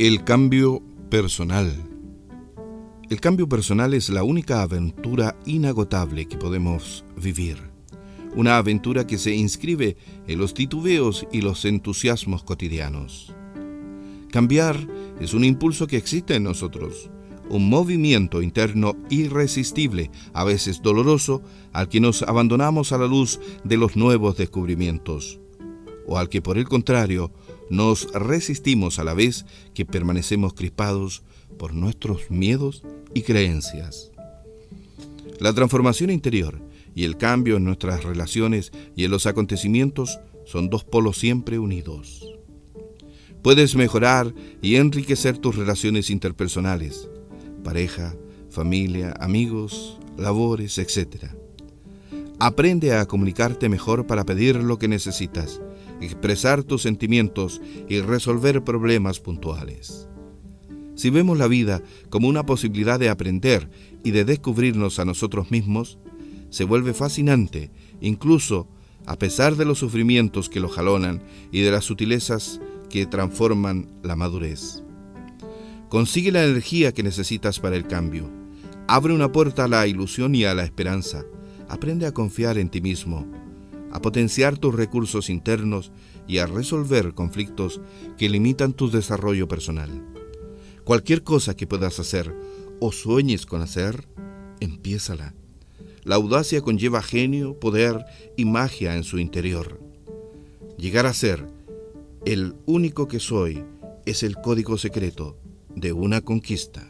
El cambio personal. El cambio personal es la única aventura inagotable que podemos vivir. Una aventura que se inscribe en los titubeos y los entusiasmos cotidianos. Cambiar es un impulso que existe en nosotros, un movimiento interno irresistible, a veces doloroso, al que nos abandonamos a la luz de los nuevos descubrimientos, o al que por el contrario nos resistimos a la vez que permanecemos crispados por nuestros miedos y creencias. La transformación interior y el cambio en nuestras relaciones y en los acontecimientos son dos polos siempre unidos. Puedes mejorar y enriquecer tus relaciones interpersonales, pareja, familia, amigos, labores, etc. Aprende a comunicarte mejor para pedir lo que necesitas, expresar tus sentimientos y resolver problemas puntuales. Si vemos la vida como una posibilidad de aprender y de descubrirnos a nosotros mismos, se vuelve fascinante, incluso a pesar de los sufrimientos que lo jalonan y de las sutilezas que transforman la madurez. Consigue la energía que necesitas para el cambio. Abre una puerta a la ilusión y a la esperanza. Aprende a confiar en ti mismo, a potenciar tus recursos internos y a resolver conflictos que limitan tu desarrollo personal. Cualquier cosa que puedas hacer o sueñes con hacer, empiézala. La audacia conlleva genio, poder y magia en su interior. Llegar a ser el único que soy es el código secreto de una conquista.